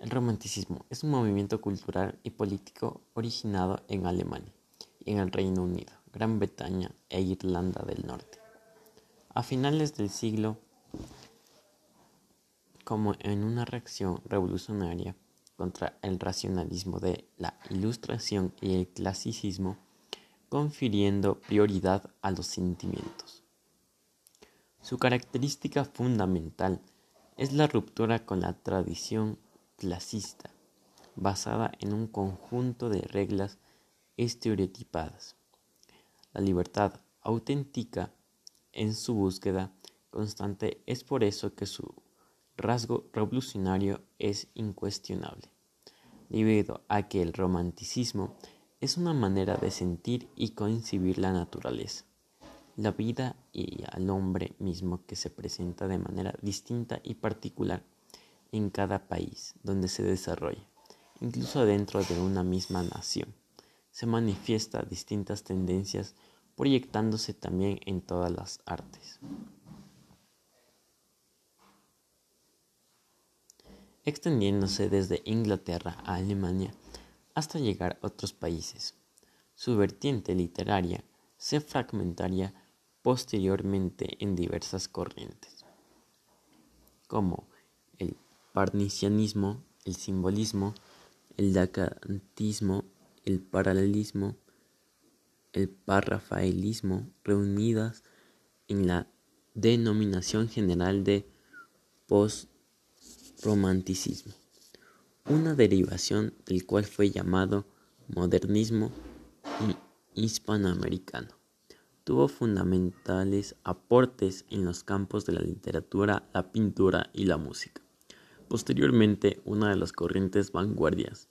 El romanticismo es un movimiento cultural y político originado en Alemania y en el Reino Unido, Gran Bretaña e Irlanda del Norte. A finales del siglo, como en una reacción revolucionaria contra el racionalismo de la Ilustración y el clasicismo, confiriendo prioridad a los sentimientos. Su característica fundamental es la ruptura con la tradición clasista, basada en un conjunto de reglas estereotipadas. La libertad auténtica en su búsqueda constante es por eso que su rasgo revolucionario es incuestionable, debido a que el romanticismo es una manera de sentir y concebir la naturaleza, la vida y al hombre mismo que se presenta de manera distinta y particular en cada país donde se desarrolla, incluso dentro de una misma nación. Se manifiesta distintas tendencias proyectándose también en todas las artes. extendiéndose desde Inglaterra a Alemania hasta llegar a otros países. Su vertiente literaria se fragmentaría posteriormente en diversas corrientes, como el parnisianismo, el simbolismo, el dacantismo, el paralelismo, el parrafaelismo, reunidas en la denominación general de postromanticismo, una derivación del cual fue llamado modernismo hispanoamericano. Tuvo fundamentales aportes en los campos de la literatura, la pintura y la música. Posteriormente, una de las corrientes vanguardias,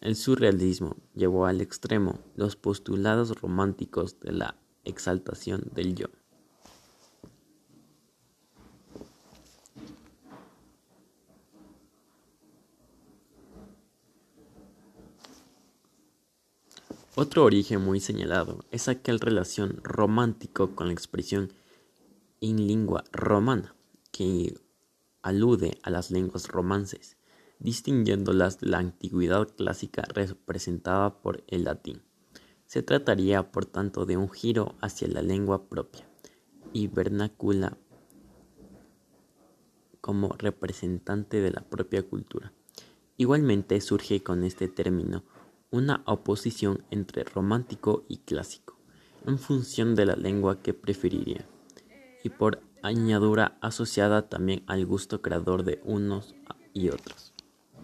el surrealismo, llevó al extremo los postulados románticos de la exaltación del yo. Otro origen muy señalado es aquel relación romántico con la expresión in lingua romana, que alude a las lenguas romances, distinguiéndolas de la antigüedad clásica representada por el latín. Se trataría, por tanto, de un giro hacia la lengua propia y vernácula como representante de la propia cultura. Igualmente surge con este término una oposición entre romántico y clásico, en función de la lengua que preferiría, y por añadura asociada también al gusto creador de unos y otros.